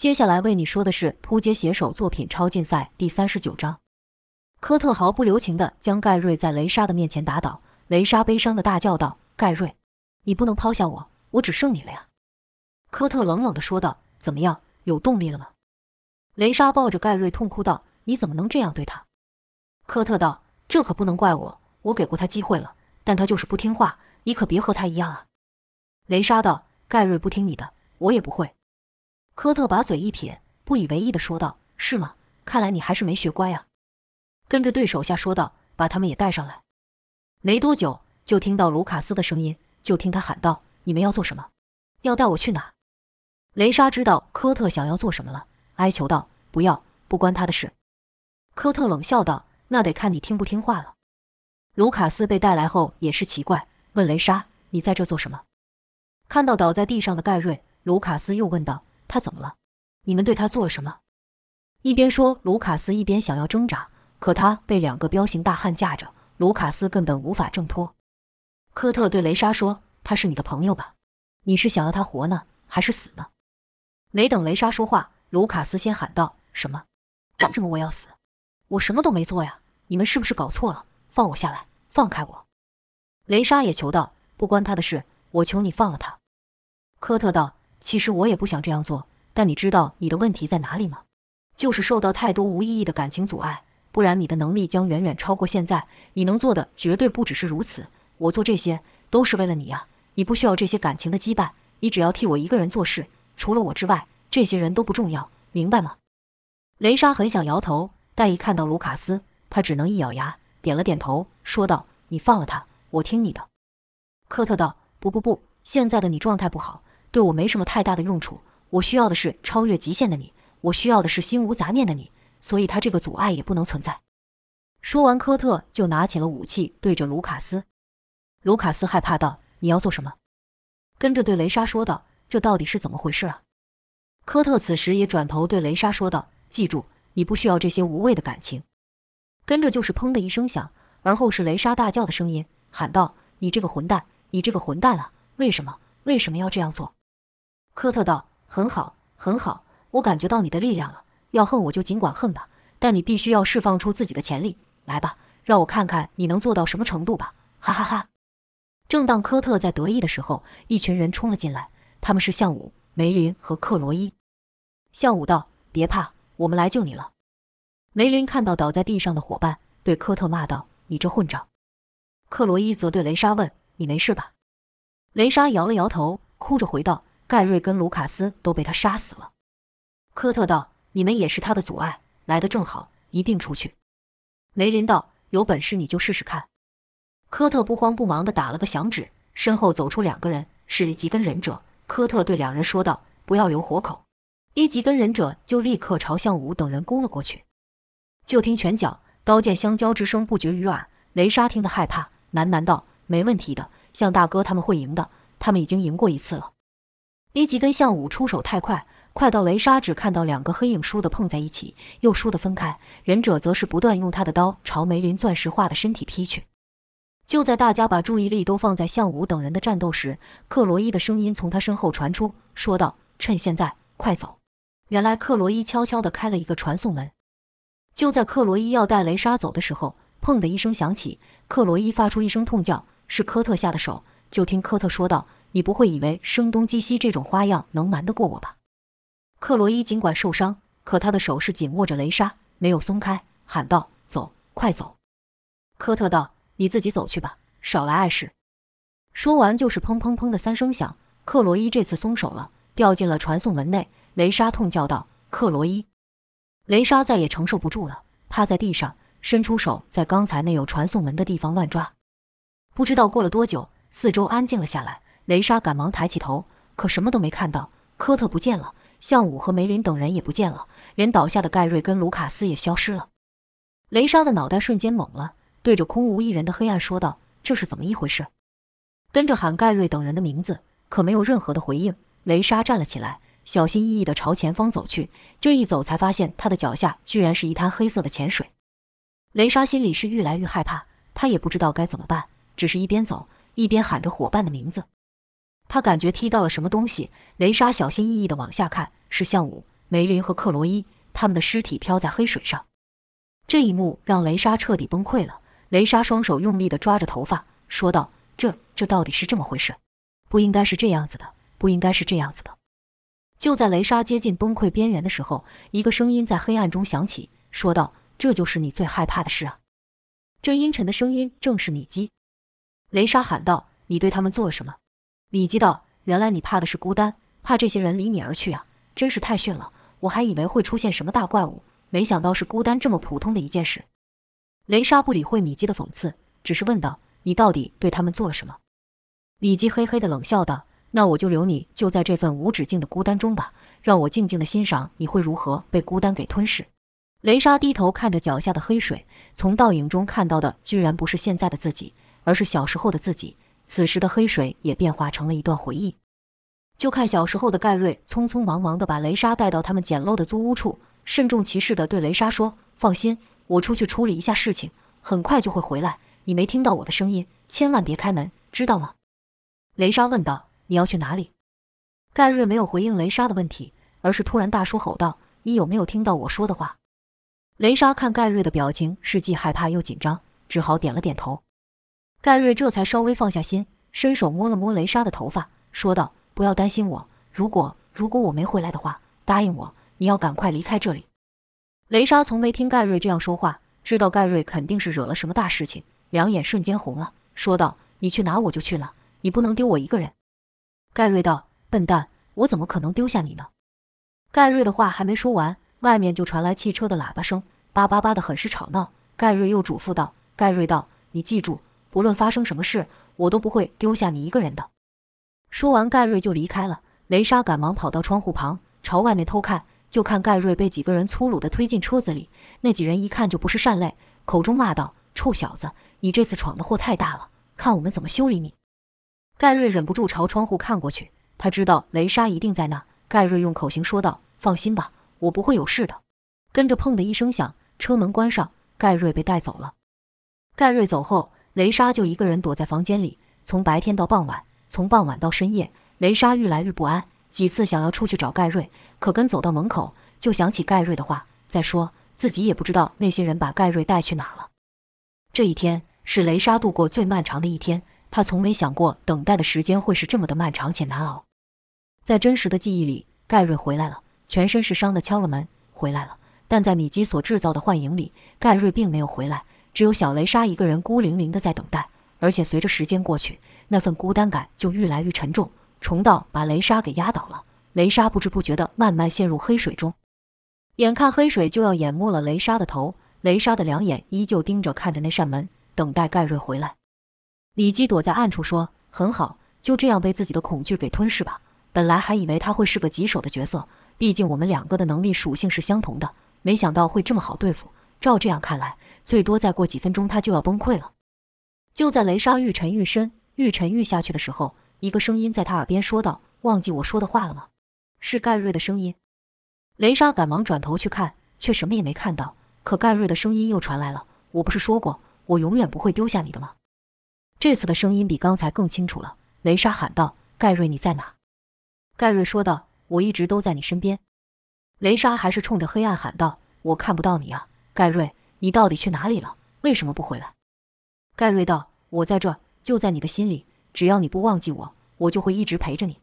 接下来为你说的是扑街写手作品超竞赛第三十九章。科特毫不留情地将盖瑞在雷莎的面前打倒，雷莎悲伤地大叫道：“盖瑞，你不能抛下我，我只剩你了呀！”科特冷冷地说道：“怎么样，有动力了吗？”雷莎抱着盖瑞痛哭道：“你怎么能这样对他？”科特道：“这可不能怪我，我给过他机会了，但他就是不听话，你可别和他一样啊！”雷莎道：“盖瑞不听你的，我也不会。”科特把嘴一撇，不以为意地说道：“是吗？看来你还是没学乖啊。”跟着对手下说道：“把他们也带上来。”没多久，就听到卢卡斯的声音，就听他喊道：“你们要做什么？要带我去哪？”雷莎知道科特想要做什么了，哀求道：“不要，不关他的事。”科特冷笑道：“那得看你听不听话了。”卢卡斯被带来后也是奇怪，问雷莎：“你在这做什么？”看到倒在地上的盖瑞，卢卡斯又问道：“他怎么了？你们对他做了什么？”一边说，卢卡斯一边想要挣扎。可他被两个彪形大汉架着，卢卡斯根本无法挣脱。科特对雷莎说：“他是你的朋友吧？你是想要他活呢，还是死呢？”没等雷莎说话，卢卡斯先喊道：“什么？为什么我要死？我什么都没做呀！你们是不是搞错了？放我下来，放开我！”雷莎也求道：“不关他的事，我求你放了他。”科特道：“其实我也不想这样做，但你知道你的问题在哪里吗？就是受到太多无意义的感情阻碍。”不然，你的能力将远远超过现在。你能做的绝对不只是如此。我做这些都是为了你呀！你不需要这些感情的羁绊，你只要替我一个人做事。除了我之外，这些人都不重要，明白吗？雷莎很想摇头，但一看到卢卡斯，她只能一咬牙，点了点头，说道：“你放了他，我听你的。”科特道：“不不不，现在的你状态不好，对我没什么太大的用处。我需要的是超越极限的你，我需要的是心无杂念的你。”所以，他这个阻碍也不能存在。说完，科特就拿起了武器，对着卢卡斯。卢卡斯害怕道：“你要做什么？”跟着对雷莎说道：“这到底是怎么回事啊？”科特此时也转头对雷莎说道：“记住，你不需要这些无谓的感情。”跟着就是砰的一声响，而后是雷莎大叫的声音，喊道：“你这个混蛋！你这个混蛋啊！为什么？为什么要这样做？”科特道：“很好，很好，我感觉到你的力量了。”要恨我就尽管恨吧，但你必须要释放出自己的潜力来吧，让我看看你能做到什么程度吧！哈哈哈！正当科特在得意的时候，一群人冲了进来，他们是向武、梅林和克罗伊。向武道：“别怕，我们来救你了。”梅林看到倒在地上的伙伴，对科特骂道：“你这混账！”克罗伊则对雷莎问：“你没事吧？”雷莎摇了摇头，哭着回道：“盖瑞跟卢卡斯都被他杀死了。”科特道。你们也是他的阻碍，来的正好，一并出去。梅林道：“有本事你就试试看。”科特不慌不忙地打了个响指，身后走出两个人，是吉根忍者。科特对两人说道：“不要留活口。”一吉根忍者就立刻朝向武等人攻了过去。就听拳脚、刀剑相交之声不绝于耳。雷莎听得害怕，喃喃道：“没问题的，向大哥他们会赢的，他们已经赢过一次了。”一吉跟向武出手太快。快到雷莎只看到两个黑影倏地碰在一起，又倏地分开。忍者则是不断用他的刀朝梅林钻石化的身体劈去。就在大家把注意力都放在向武等人的战斗时，克罗伊的声音从他身后传出，说道：“趁现在，快走！”原来克罗伊悄悄地开了一个传送门。就在克罗伊要带雷莎走的时候，砰的一声响起，克罗伊发出一声痛叫，是科特下的手。就听科特说道：“你不会以为声东击西这种花样能瞒得过我吧？”克罗伊尽管受伤，可他的手是紧握着雷莎，没有松开，喊道：“走，快走！”科特道：“你自己走去吧，少来碍事。”说完就是砰砰砰的三声响。克罗伊这次松手了，掉进了传送门内。雷莎痛叫道：“克罗伊！”雷莎再也承受不住了，趴在地上，伸出手在刚才那有传送门的地方乱抓。不知道过了多久，四周安静了下来。雷莎赶忙抬起头，可什么都没看到，科特不见了。向武和梅林等人也不见了，连倒下的盖瑞跟卢卡斯也消失了。雷莎的脑袋瞬间懵了，对着空无一人的黑暗说道：“这是怎么一回事？”跟着喊盖瑞等人的名字，可没有任何的回应。雷莎站了起来，小心翼翼地朝前方走去。这一走，才发现他的脚下居然是一滩黑色的浅水。雷莎心里是愈来愈害怕，她也不知道该怎么办，只是一边走一边喊着伙伴的名字。他感觉踢到了什么东西，雷莎小心翼翼地往下看，是向武、梅林和克罗伊，他们的尸体飘在黑水上。这一幕让雷莎彻底崩溃了。雷莎双手用力地抓着头发，说道：“这这到底是这么回事？不应该是这样子的，不应该是这样子的。”就在雷莎接近崩溃边缘的时候，一个声音在黑暗中响起，说道：“这就是你最害怕的事啊！”这阴沉的声音正是米基。雷莎喊道：“你对他们做了什么？”米基道：“原来你怕的是孤单，怕这些人离你而去啊！真是太逊了，我还以为会出现什么大怪物，没想到是孤单这么普通的一件事。”雷莎不理会米基的讽刺，只是问道：“你到底对他们做了什么？”米基嘿嘿的冷笑道：“那我就留你就在这份无止境的孤单中吧，让我静静的欣赏你会如何被孤单给吞噬。”雷莎低头看着脚下的黑水，从倒影中看到的居然不是现在的自己，而是小时候的自己。此时的黑水也变化成了一段回忆。就看小时候的盖瑞匆匆忙忙地把雷莎带到他们简陋的租屋处，慎重其事地对雷莎说：“放心。”我出去处理一下事情，很快就会回来。你没听到我的声音，千万别开门，知道吗？雷莎问道。你要去哪里？盖瑞没有回应雷莎的问题，而是突然大叔吼道：“你有没有听到我说的话？”雷莎看盖瑞的表情是既害怕又紧张，只好点了点头。盖瑞这才稍微放下心，伸手摸了摸雷莎的头发，说道：“不要担心我，如果如果我没回来的话，答应我，你要赶快离开这里。”雷莎从没听盖瑞这样说话，知道盖瑞肯定是惹了什么大事情，两眼瞬间红了，说道：“你去哪我就去哪，你不能丢我一个人。”盖瑞道：“笨蛋，我怎么可能丢下你呢？”盖瑞的话还没说完，外面就传来汽车的喇叭声，叭叭叭的，很是吵闹。盖瑞又嘱咐道：“盖瑞道，你记住，不论发生什么事，我都不会丢下你一个人的。”说完，盖瑞就离开了。雷莎赶忙跑到窗户旁，朝外面偷看。就看盖瑞被几个人粗鲁地推进车子里，那几人一看就不是善类，口中骂道：“臭小子，你这次闯的祸太大了，看我们怎么修理你！”盖瑞忍不住朝窗户看过去，他知道雷莎一定在那。盖瑞用口型说道：“放心吧，我不会有事的。”跟着砰的一声响，车门关上，盖瑞被带走了。盖瑞走后，雷莎就一个人躲在房间里，从白天到傍晚，从傍晚到深夜，雷莎愈来愈不安。几次想要出去找盖瑞，可跟走到门口就想起盖瑞的话。再说自己也不知道那些人把盖瑞带去哪了。这一天是雷莎度过最漫长的一天，她从没想过等待的时间会是这么的漫长且难熬。在真实的记忆里，盖瑞回来了，全身是伤的敲了门，回来了。但在米基所制造的幻影里，盖瑞并没有回来，只有小雷莎一个人孤零零的在等待。而且随着时间过去，那份孤单感就愈来愈沉重。重到把雷莎给压倒了，雷莎不知不觉的慢慢陷入黑水中，眼看黑水就要淹没了雷莎的头，雷莎的两眼依旧盯着看着那扇门，等待盖瑞回来。李基躲在暗处说：“很好，就这样被自己的恐惧给吞噬吧。本来还以为他会是个棘手的角色，毕竟我们两个的能力属性是相同的，没想到会这么好对付。照这样看来，最多再过几分钟他就要崩溃了。”就在雷莎愈沉愈深、愈沉愈下去的时候。一个声音在他耳边说道：“忘记我说的话了吗？”是盖瑞的声音。雷莎赶忙转头去看，却什么也没看到。可盖瑞的声音又传来了：“我不是说过，我永远不会丢下你的吗？”这次的声音比刚才更清楚了。雷莎喊道：“盖瑞，你在哪？”盖瑞说道：“我一直都在你身边。”雷莎还是冲着黑暗喊道：“我看不到你啊，盖瑞，你到底去哪里了？为什么不回来？”盖瑞道：“我在这，就在你的心里。”只要你不忘记我，我就会一直陪着你。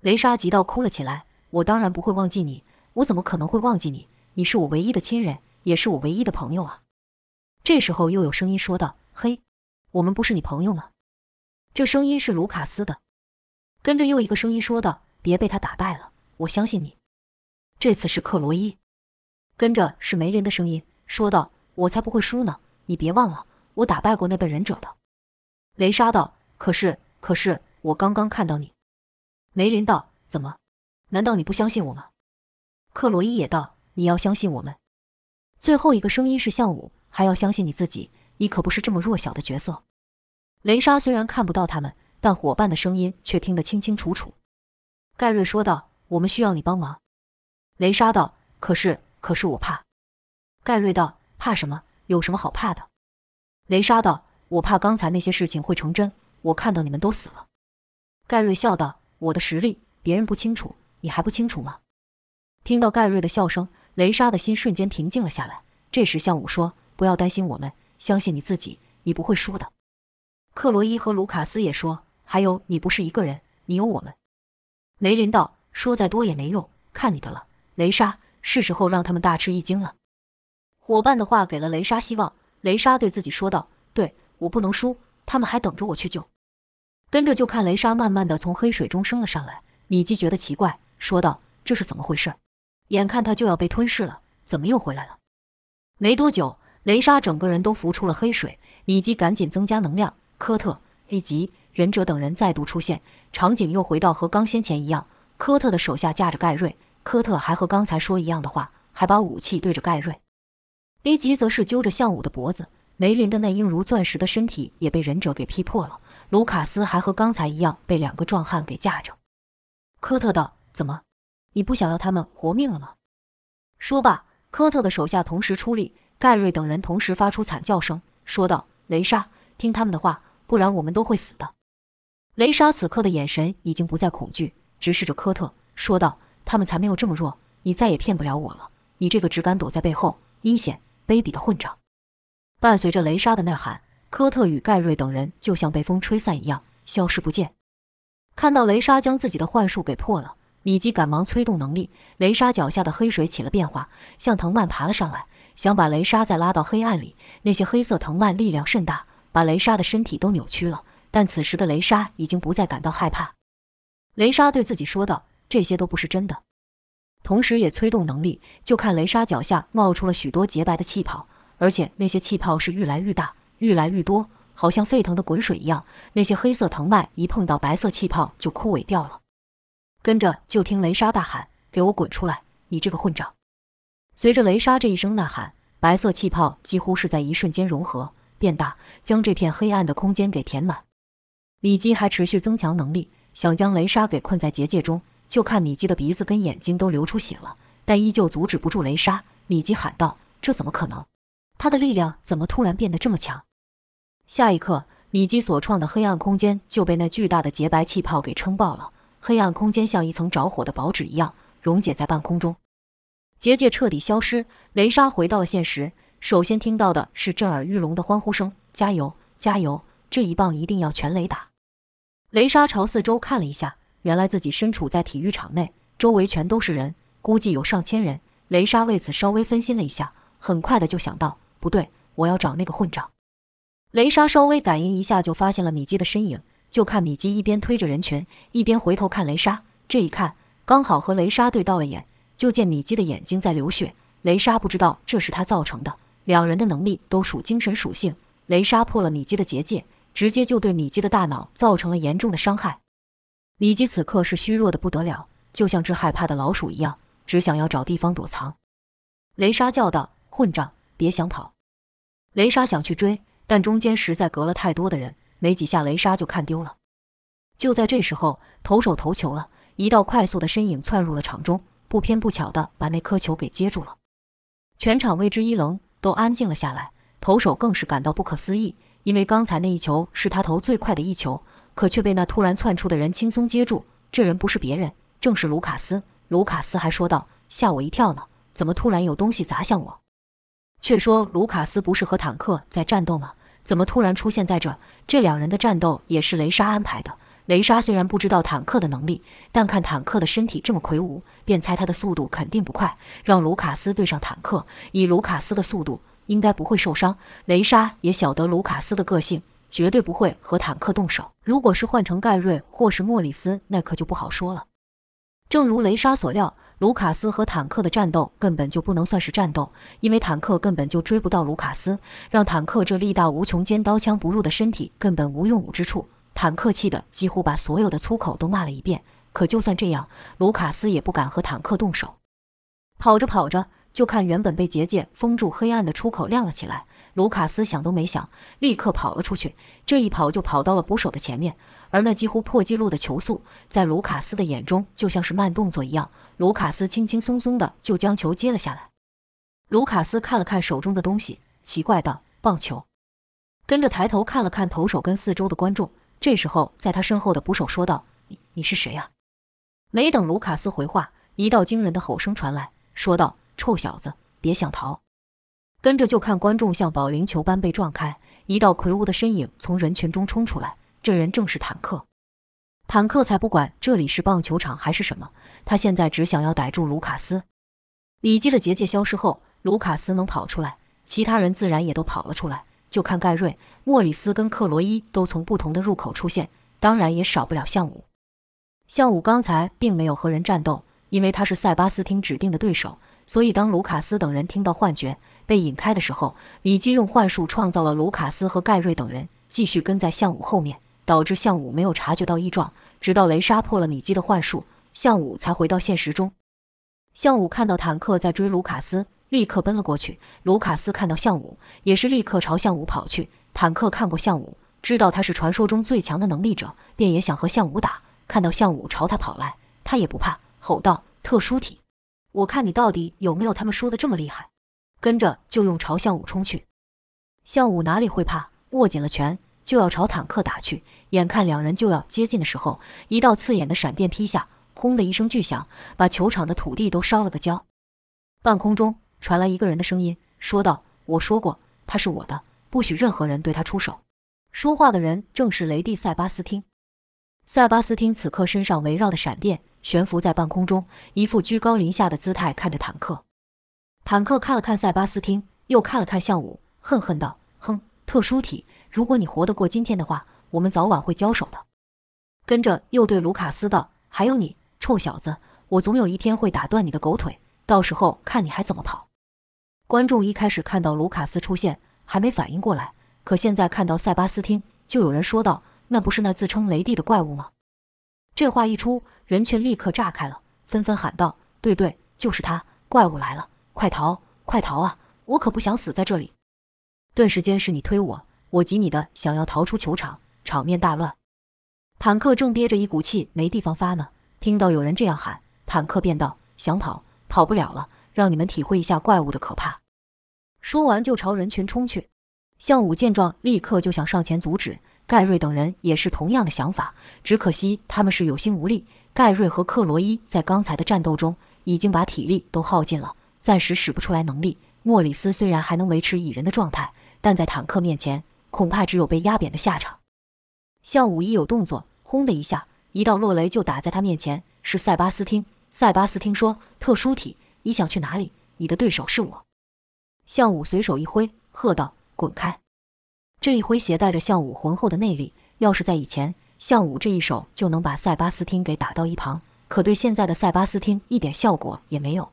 雷莎急到哭了起来。我当然不会忘记你，我怎么可能会忘记你？你是我唯一的亲人，也是我唯一的朋友啊！这时候又有声音说道：“嘿，我们不是你朋友吗？”这声音是卢卡斯的。跟着又一个声音说道：“别被他打败了，我相信你。”这次是克罗伊。跟着是梅林的声音说道：“我才不会输呢！你别忘了，我打败过那本忍者的。”雷莎道。可是，可是我刚刚看到你，梅林道：“怎么？难道你不相信我吗？”克洛伊也道：“你要相信我们。”最后一个声音是向武，还要相信你自己，你可不是这么弱小的角色。雷莎虽然看不到他们，但伙伴的声音却听得清清楚楚。盖瑞说道：“我们需要你帮忙。”雷莎道：“可是，可是我怕。”盖瑞道：“怕什么？有什么好怕的？”雷莎道：“我怕刚才那些事情会成真。”我看到你们都死了，盖瑞笑道：“我的实力别人不清楚，你还不清楚吗？”听到盖瑞的笑声，雷莎的心瞬间平静了下来。这时，向武说：“不要担心我们，相信你自己，你不会输的。”克罗伊和卢卡斯也说：“还有，你不是一个人，你有我们。”雷林道：“说再多也没用，看你的了。”雷莎，是时候让他们大吃一惊了。伙伴的话给了雷莎希望，雷莎对自己说道：“对我不能输，他们还等着我去救。”跟着就看雷莎慢慢的从黑水中升了上来。米基觉得奇怪，说道：“这是怎么回事？眼看他就要被吞噬了，怎么又回来了？”没多久，雷莎整个人都浮出了黑水。米基赶紧增加能量。科特、A 级忍者等人再度出现，场景又回到和刚先前一样。科特的手下架着盖瑞，科特还和刚才说一样的话，还把武器对着盖瑞。A 级则是揪着向武的脖子。梅林的那硬如钻石的身体也被忍者给劈破了。卢卡斯还和刚才一样被两个壮汉给架着。科特道：“怎么，你不想要他们活命了吗？”说罢，科特的手下同时出力，盖瑞等人同时发出惨叫声，说道：“雷莎，听他们的话，不然我们都会死的。”雷莎此刻的眼神已经不再恐惧，直视着科特，说道：“他们才没有这么弱，你再也骗不了我了。你这个只敢躲在背后、阴险卑鄙的混账！”伴随着雷莎的呐喊，科特与盖瑞等人就像被风吹散一样消失不见。看到雷莎将自己的幻术给破了，米基赶忙催动能力，雷莎脚下的黑水起了变化，像藤蔓爬了上来，想把雷莎再拉到黑暗里。那些黑色藤蔓力量甚大，把雷莎的身体都扭曲了。但此时的雷莎已经不再感到害怕。雷莎对自己说道：“这些都不是真的。”同时也催动能力，就看雷莎脚下冒出了许多洁白的气泡，而且那些气泡是愈来愈大，愈来愈多。好像沸腾的滚水一样，那些黑色藤蔓一碰到白色气泡就枯萎掉了。跟着就听雷莎大喊：“给我滚出来！你这个混账！”随着雷莎这一声呐喊，白色气泡几乎是在一瞬间融合变大，将这片黑暗的空间给填满。李基还持续增强能力，想将雷莎给困在结界中。就看米基的鼻子跟眼睛都流出血了，但依旧阻止不住雷莎。米基喊道：“这怎么可能？他的力量怎么突然变得这么强？”下一刻，米基所创的黑暗空间就被那巨大的洁白气泡给撑爆了。黑暗空间像一层着火的薄纸一样溶解在半空中，结界彻底消失。雷莎回到了现实，首先听到的是震耳欲聋的欢呼声：“加油，加油！这一棒一定要全雷打！”雷莎朝四周看了一下，原来自己身处在体育场内，周围全都是人，估计有上千人。雷莎为此稍微分心了一下，很快的就想到：不对，我要找那个混账。雷莎稍微感应一下，就发现了米基的身影。就看米基一边推着人群，一边回头看雷莎。这一看，刚好和雷莎对到了眼。就见米基的眼睛在流血。雷莎不知道这是他造成的。两人的能力都属精神属性。雷莎破了米基的结界，直接就对米基的大脑造成了严重的伤害。米基此刻是虚弱的不得了，就像只害怕的老鼠一样，只想要找地方躲藏。雷莎叫道：“混账，别想跑！”雷莎想去追。但中间实在隔了太多的人，没几下雷莎就看丢了。就在这时候，投手投球了，一道快速的身影窜入了场中，不偏不巧的把那颗球给接住了。全场为之一愣，都安静了下来。投手更是感到不可思议，因为刚才那一球是他投最快的一球，可却被那突然窜出的人轻松接住。这人不是别人，正是卢卡斯。卢卡斯还说道：“吓我一跳呢，怎么突然有东西砸向我？”却说卢卡斯不是和坦克在战斗吗？怎么突然出现在这？这两人的战斗也是雷莎安排的。雷莎虽然不知道坦克的能力，但看坦克的身体这么魁梧，便猜他的速度肯定不快。让卢卡斯对上坦克，以卢卡斯的速度，应该不会受伤。雷莎也晓得卢卡斯的个性，绝对不会和坦克动手。如果是换成盖瑞或是莫里斯，那可就不好说了。正如雷莎所料。卢卡斯和坦克的战斗根本就不能算是战斗，因为坦克根本就追不到卢卡斯，让坦克这力大无穷、尖刀枪不入的身体根本无用武之处。坦克气得几乎把所有的粗口都骂了一遍。可就算这样，卢卡斯也不敢和坦克动手。跑着跑着，就看原本被结界封住黑暗的出口亮了起来。卢卡斯想都没想，立刻跑了出去。这一跑就跑到了捕手的前面，而那几乎破纪录的球速，在卢卡斯的眼中就像是慢动作一样。卢卡斯轻轻松松的就将球接了下来。卢卡斯看了看手中的东西，奇怪道：“棒球。”跟着抬头看了看投手跟四周的观众。这时候，在他身后的捕手说道：“你你是谁呀？”没等卢卡斯回话，一道惊人的吼声传来，说道：“臭小子，别想逃！”跟着就看观众像保龄球般被撞开，一道魁梧的身影从人群中冲出来。这人正是坦克。坦克才不管这里是棒球场还是什么，他现在只想要逮住卢卡斯。李基的结界消失后，卢卡斯能跑出来，其他人自然也都跑了出来。就看盖瑞、莫里斯跟克罗伊都从不同的入口出现，当然也少不了项武。项武刚才并没有和人战斗，因为他是塞巴斯汀指定的对手。所以当卢卡斯等人听到幻觉被引开的时候，李基用幻术创造了卢卡斯和盖瑞等人继续跟在项武后面，导致项武没有察觉到异状。直到雷莎破了米基的幻术，项武才回到现实中。项武看到坦克在追卢卡斯。立刻奔了过去。卢卡斯看到项武，也是立刻朝项武跑去。坦克看过项武，知道他是传说中最强的能力者，便也想和项武打。看到项武朝他跑来，他也不怕，吼道：“特殊体，我看你到底有没有他们说的这么厉害！”跟着就用朝向武冲去。向武哪里会怕，握紧了拳就要朝坦克打去。眼看两人就要接近的时候，一道刺眼的闪电劈下，轰的一声巨响，把球场的土地都烧了个焦。半空中。传来一个人的声音，说道：“我说过，他是我的，不许任何人对他出手。”说话的人正是雷帝塞巴斯汀。塞巴斯汀此刻身上围绕的闪电悬浮在半空中，一副居高临下的姿态看着坦克。坦克看了看塞巴斯汀，又看了看向武，恨恨道：“哼，特殊体，如果你活得过今天的话，我们早晚会交手的。”跟着又对卢卡斯道：“还有你，臭小子，我总有一天会打断你的狗腿，到时候看你还怎么跑。”观众一开始看到卢卡斯出现，还没反应过来，可现在看到塞巴斯汀，就有人说道：“那不是那自称雷帝的怪物吗？”这话一出，人群立刻炸开了，纷纷喊道：“对对，就是他！怪物来了，快逃，快逃啊！我可不想死在这里！”顿时间是你推我，我挤你的，想要逃出球场，场面大乱。坦克正憋着一股气没地方发呢，听到有人这样喊，坦克便道：“想跑，跑不了了。”让你们体会一下怪物的可怕。说完就朝人群冲去。项武见状，立刻就想上前阻止。盖瑞等人也是同样的想法，只可惜他们是有心无力。盖瑞和克罗伊在刚才的战斗中已经把体力都耗尽了，暂时使不出来能力。莫里斯虽然还能维持蚁人的状态，但在坦克面前，恐怕只有被压扁的下场。项武一有动作，轰的一下，一道落雷就打在他面前。是塞巴斯汀。塞巴斯汀说：“特殊体。”你想去哪里？你的对手是我。项武随手一挥，喝道：“滚开！”这一挥携带着项武浑厚的内力，要是在以前，项武这一手就能把塞巴斯汀给打到一旁。可对现在的塞巴斯汀一点效果也没有。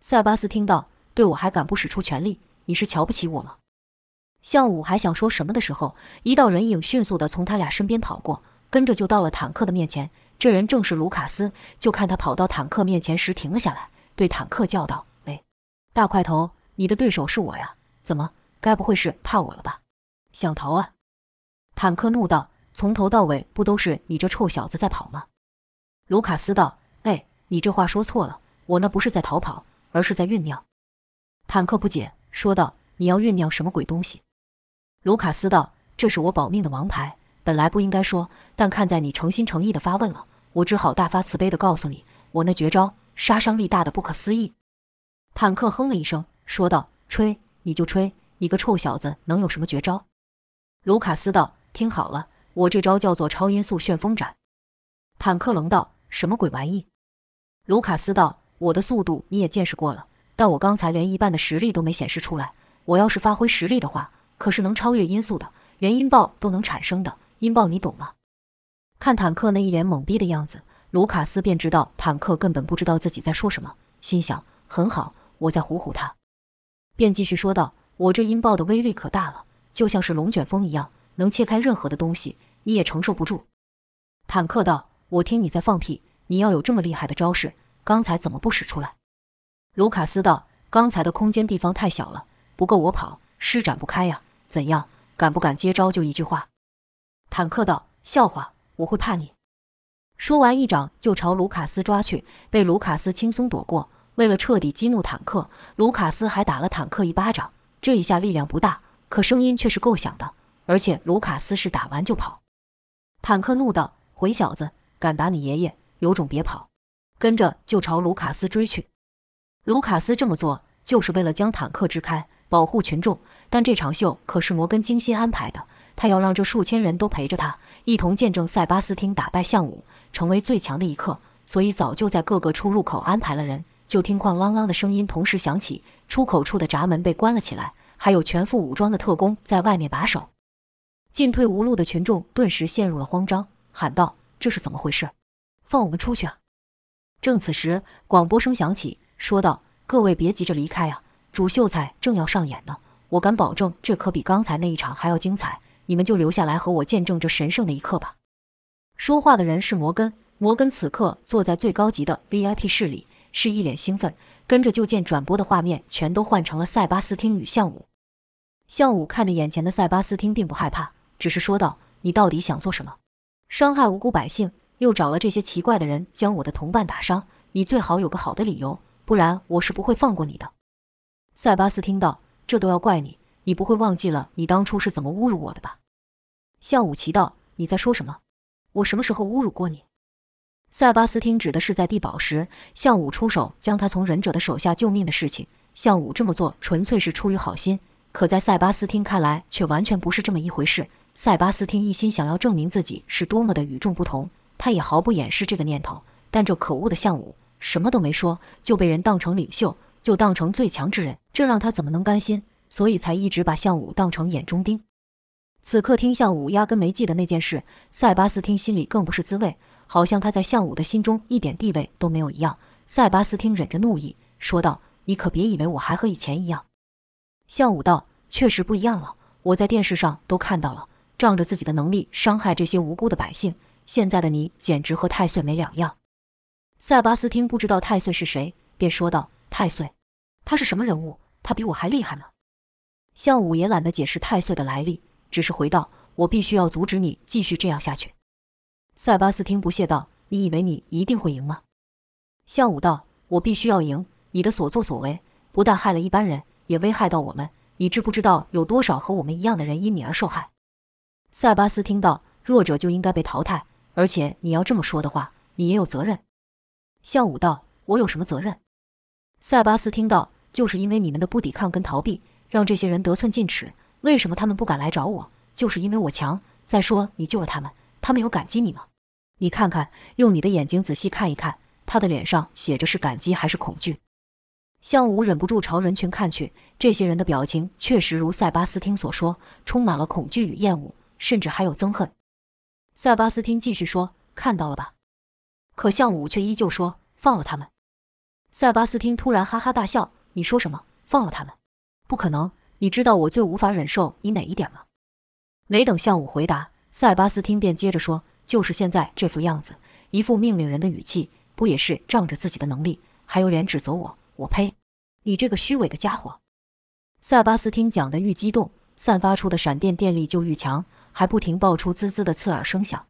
塞巴斯汀道：“对我还敢不使出全力？你是瞧不起我吗？”项武还想说什么的时候，一道人影迅速地从他俩身边跑过，跟着就到了坦克的面前。这人正是卢卡斯。就看他跑到坦克面前时停了下来。对坦克叫道：“喂，大块头，你的对手是我呀？怎么，该不会是怕我了吧？想逃啊？”坦克怒道：“从头到尾不都是你这臭小子在跑吗？”卢卡斯道：“哎，你这话说错了，我那不是在逃跑，而是在酝酿。”坦克不解说道：“你要酝酿什么鬼东西？”卢卡斯道：“这是我保命的王牌，本来不应该说，但看在你诚心诚意的发问了，我只好大发慈悲的告诉你，我那绝招。”杀伤力大的不可思议，坦克哼了一声，说道：“吹，你就吹，你个臭小子能有什么绝招？”卢卡斯道：“听好了，我这招叫做超音速旋风斩。”坦克冷道：“什么鬼玩意？”卢卡斯道：“我的速度你也见识过了，但我刚才连一半的实力都没显示出来。我要是发挥实力的话，可是能超越音速的，连音爆都能产生的。音爆你懂吗？”看坦克那一脸懵逼的样子。卢卡斯便知道坦克根本不知道自己在说什么，心想：很好，我在唬唬他。便继续说道：“我这音爆的威力可大了，就像是龙卷风一样，能切开任何的东西，你也承受不住。”坦克道：“我听你在放屁！你要有这么厉害的招式，刚才怎么不使出来？”卢卡斯道：“刚才的空间地方太小了，不够我跑，施展不开呀。怎样，敢不敢接招？就一句话。”坦克道：“笑话，我会怕你？”说完，一掌就朝卢卡斯抓去，被卢卡斯轻松躲过。为了彻底激怒坦克，卢卡斯还打了坦克一巴掌。这一下力量不大，可声音却是够响的。而且卢卡斯是打完就跑。坦克怒道：“混小子，敢打你爷爷，有种别跑！”跟着就朝卢卡斯追去。卢卡斯这么做就是为了将坦克支开，保护群众。但这场秀可是摩根精心安排的，他要让这数千人都陪着他，一同见证塞巴斯汀打败项武，成为最强的一刻。所以早就在各个出入口安排了人。就听哐啷啷的声音同时响起，出口处的闸门被关了起来，还有全副武装的特工在外面把守。进退无路的群众顿时陷入了慌张，喊道：“这是怎么回事？放我们出去啊！”正此时，广播声响起，说道：“各位别急着离开啊，主秀才正要上演呢。我敢保证，这可比刚才那一场还要精彩。你们就留下来和我见证这神圣的一刻吧。”说话的人是摩根。摩根此刻坐在最高级的 VIP 室里。是一脸兴奋，跟着就见转播的画面全都换成了塞巴斯汀与项武。项武看着眼前的塞巴斯汀，并不害怕，只是说道：“你到底想做什么？伤害无辜百姓，又找了这些奇怪的人将我的同伴打伤。你最好有个好的理由，不然我是不会放过你的。”塞巴斯听到：“这都要怪你，你不会忘记了你当初是怎么侮辱我的吧？”项武奇道：“你在说什么？我什么时候侮辱过你？”塞巴斯汀指的是在地堡时，项武出手将他从忍者的手下救命的事情。项武这么做纯粹是出于好心，可在塞巴斯汀看来却完全不是这么一回事。塞巴斯汀一心想要证明自己是多么的与众不同，他也毫不掩饰这个念头。但这可恶的项武什么都没说，就被人当成领袖，就当成最强之人，这让他怎么能甘心？所以才一直把项武当成眼中钉。此刻听项武压根没记得那件事，塞巴斯汀心里更不是滋味。好像他在项武的心中一点地位都没有一样。塞巴斯汀忍着怒意说道：“你可别以为我还和以前一样。”项武道：“确实不一样了，我在电视上都看到了，仗着自己的能力伤害这些无辜的百姓。现在的你简直和太岁没两样。”塞巴斯汀不知道太岁是谁，便说道：“太岁，他是什么人物？他比我还厉害呢。”项武也懒得解释太岁的来历，只是回道：“我必须要阻止你继续这样下去。”塞巴斯汀不屑道：“你以为你一定会赢吗？”项武道：“我必须要赢。你的所作所为不但害了一般人，也危害到我们。你知不知道有多少和我们一样的人因你而受害？”塞巴斯听到：“弱者就应该被淘汰，而且你要这么说的话，你也有责任。”项武道：“我有什么责任？”塞巴斯听到：“就是因为你们的不抵抗跟逃避，让这些人得寸进尺。为什么他们不敢来找我？就是因为我强。再说，你救了他们。”他们有感激你吗？你看看，用你的眼睛仔细看一看，他的脸上写着是感激还是恐惧？项武忍不住朝人群看去，这些人的表情确实如塞巴斯汀所说，充满了恐惧与厌恶，甚至还有憎恨。塞巴斯汀继续说：“看到了吧？”可项武却依旧说：“放了他们。”塞巴斯汀突然哈哈大笑：“你说什么？放了他们？不可能！你知道我最无法忍受你哪一点吗？”没等项武回答。塞巴斯汀便接着说：“就是现在这副样子，一副命令人的语气，不也是仗着自己的能力，还有脸指责我？我呸！你这个虚伪的家伙！”塞巴斯汀讲得愈激动，散发出的闪电电力就愈强，还不停爆出滋滋的刺耳声响。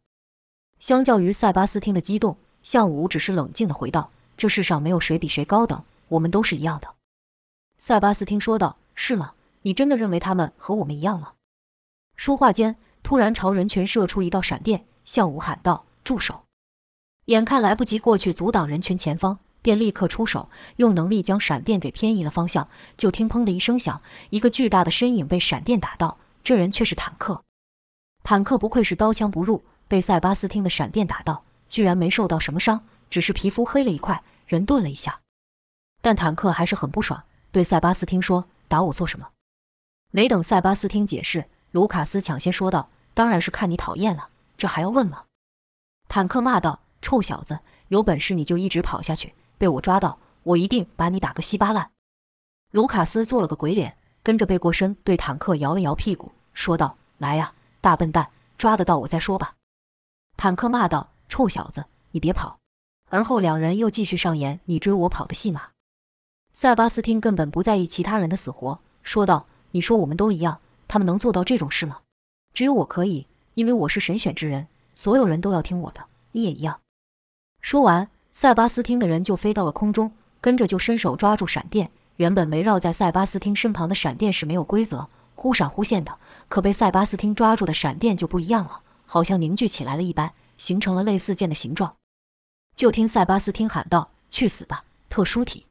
相较于塞巴斯汀的激动，向武只是冷静地回道：“这世上没有谁比谁高等，我们都是一样的。”塞巴斯汀说道：“是吗？你真的认为他们和我们一样吗？”说话间。突然朝人群射出一道闪电，向武喊道：“住手！”眼看来不及过去阻挡人群前方，便立刻出手，用能力将闪电给偏移了方向。就听“砰”的一声响，一个巨大的身影被闪电打到，这人却是坦克。坦克不愧是刀枪不入，被塞巴斯汀的闪电打到，居然没受到什么伤，只是皮肤黑了一块，人顿了一下。但坦克还是很不爽，对塞巴斯汀说：“打我做什么？”没等塞巴斯汀解释。卢卡斯抢先说道：“当然是看你讨厌了，这还要问吗？”坦克骂道：“臭小子，有本事你就一直跑下去，被我抓到，我一定把你打个稀巴烂。”卢卡斯做了个鬼脸，跟着背过身，对坦克摇了摇屁股，说道：“来呀，大笨蛋，抓得到我再说吧。”坦克骂道：“臭小子，你别跑！”而后两人又继续上演你追我跑的戏码。塞巴斯汀根本不在意其他人的死活，说道：“你说我们都一样。”他们能做到这种事吗？只有我可以，因为我是神选之人，所有人都要听我的。你也一样。说完，塞巴斯汀的人就飞到了空中，跟着就伸手抓住闪电。原本围绕在塞巴斯汀身旁的闪电是没有规则，忽闪忽现的，可被塞巴斯汀抓住的闪电就不一样了，好像凝聚起来了一般，形成了类似剑的形状。就听塞巴斯汀喊道：“去死吧，特殊体！”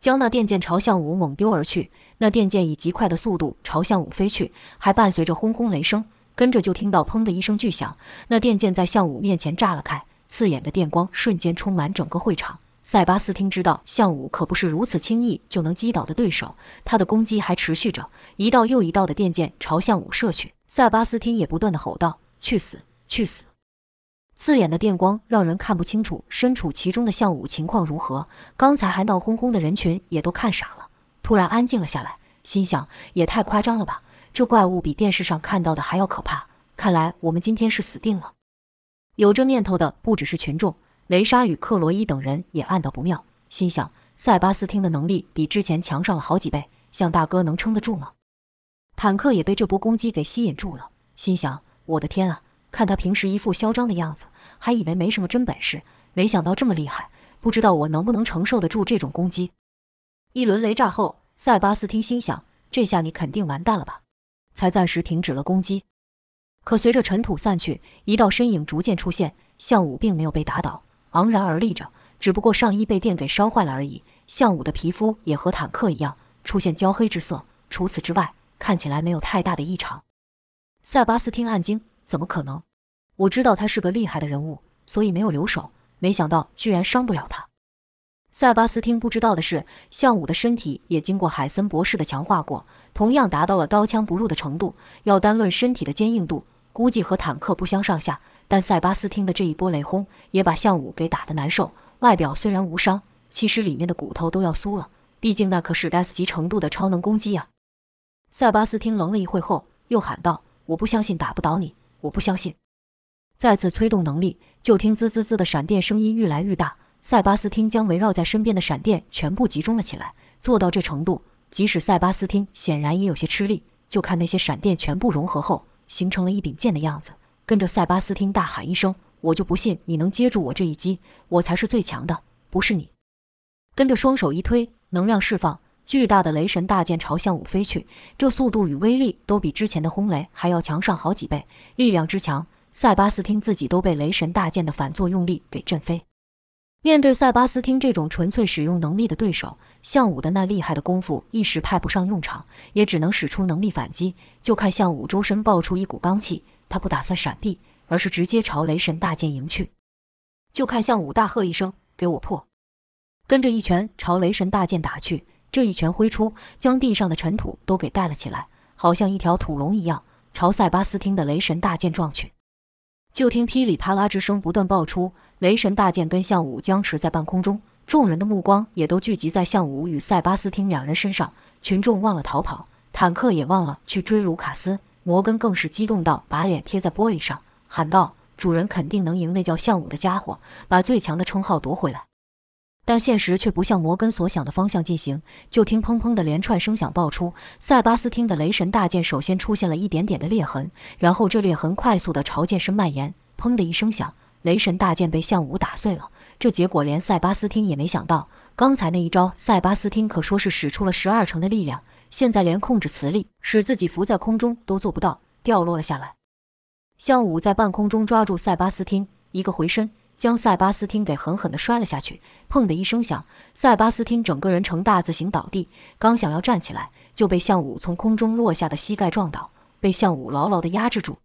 将那电剑朝向武猛丢而去。那电剑以极快的速度朝向武飞去，还伴随着轰轰雷声。跟着就听到砰的一声巨响，那电剑在向武面前炸了开，刺眼的电光瞬间充满整个会场。塞巴斯汀知道项武可不是如此轻易就能击倒的对手，他的攻击还持续着，一道又一道的电箭朝项武射去。塞巴斯汀也不断的吼道：“去死，去死！”刺眼的电光让人看不清楚身处其中的项武情况如何。刚才还闹哄哄的人群也都看傻了，突然安静了下来，心想：也太夸张了吧！这怪物比电视上看到的还要可怕，看来我们今天是死定了。有这念头的不只是群众，雷莎与克罗伊等人也暗道不妙，心想：塞巴斯汀的能力比之前强上了好几倍，向大哥能撑得住吗？坦克也被这波攻击给吸引住了，心想：我的天啊！看他平时一副嚣张的样子，还以为没什么真本事，没想到这么厉害。不知道我能不能承受得住这种攻击？一轮雷炸后，塞巴斯汀心想：这下你肯定完蛋了吧？才暂时停止了攻击。可随着尘土散去，一道身影逐渐出现。项武并没有被打倒，昂然而立着，只不过上衣被电给烧坏了而已。项武的皮肤也和坦克一样出现焦黑之色，除此之外，看起来没有太大的异常。塞巴斯汀暗惊。怎么可能？我知道他是个厉害的人物，所以没有留手。没想到居然伤不了他。塞巴斯汀不知道的是，项武的身体也经过海森博士的强化过，同样达到了刀枪不入的程度。要单论身体的坚硬度，估计和坦克不相上下。但塞巴斯汀的这一波雷轰也把项武给打得难受。外表虽然无伤，其实里面的骨头都要酥了。毕竟那可是 S 级程度的超能攻击呀！塞巴斯汀愣了一会后，又喊道：“我不相信打不倒你。”我不相信！再次催动能力，就听滋滋滋的闪电声音愈来愈大。塞巴斯汀将围绕在身边的闪电全部集中了起来。做到这程度，即使塞巴斯汀显然也有些吃力。就看那些闪电全部融合后，形成了一柄剑的样子。跟着塞巴斯汀大喊一声：“我就不信你能接住我这一击！我才是最强的，不是你！”跟着双手一推，能量释放。巨大的雷神大剑朝向武飞去，这速度与威力都比之前的轰雷还要强上好几倍。力量之强，塞巴斯汀自己都被雷神大剑的反作用力给震飞。面对塞巴斯汀这种纯粹使用能力的对手，向武的那厉害的功夫一时派不上用场，也只能使出能力反击。就看向武周身爆出一股罡气，他不打算闪避，而是直接朝雷神大剑迎去。就看向武大喝一声：“给我破！”跟着一拳朝雷神大剑打去。这一拳挥出，将地上的尘土都给带了起来，好像一条土龙一样，朝塞巴斯汀的雷神大剑撞去。就听噼里啪啦之声不断爆出，雷神大剑跟向武僵持在半空中，众人的目光也都聚集在向武与塞巴斯汀两人身上。群众忘了逃跑，坦克也忘了去追卢卡斯，摩根更是激动到把脸贴在玻璃上，喊道：“主人肯定能赢那叫项武的家伙，把最强的称号夺回来。”但现实却不像摩根所想的方向进行。就听砰砰的连串声响爆出，塞巴斯汀的雷神大剑首先出现了一点点的裂痕，然后这裂痕快速的朝剑身蔓延。砰的一声响，雷神大剑被项武打碎了。这结果连塞巴斯汀也没想到，刚才那一招，塞巴斯汀可说是使出了十二成的力量，现在连控制磁力，使自己浮在空中都做不到，掉落了下来。向武在半空中抓住塞巴斯汀，一个回身。将塞巴斯汀给狠狠地摔了下去，砰的一声响，塞巴斯汀整个人呈大字形倒地。刚想要站起来，就被向武从空中落下的膝盖撞倒，被向武牢牢地压制住。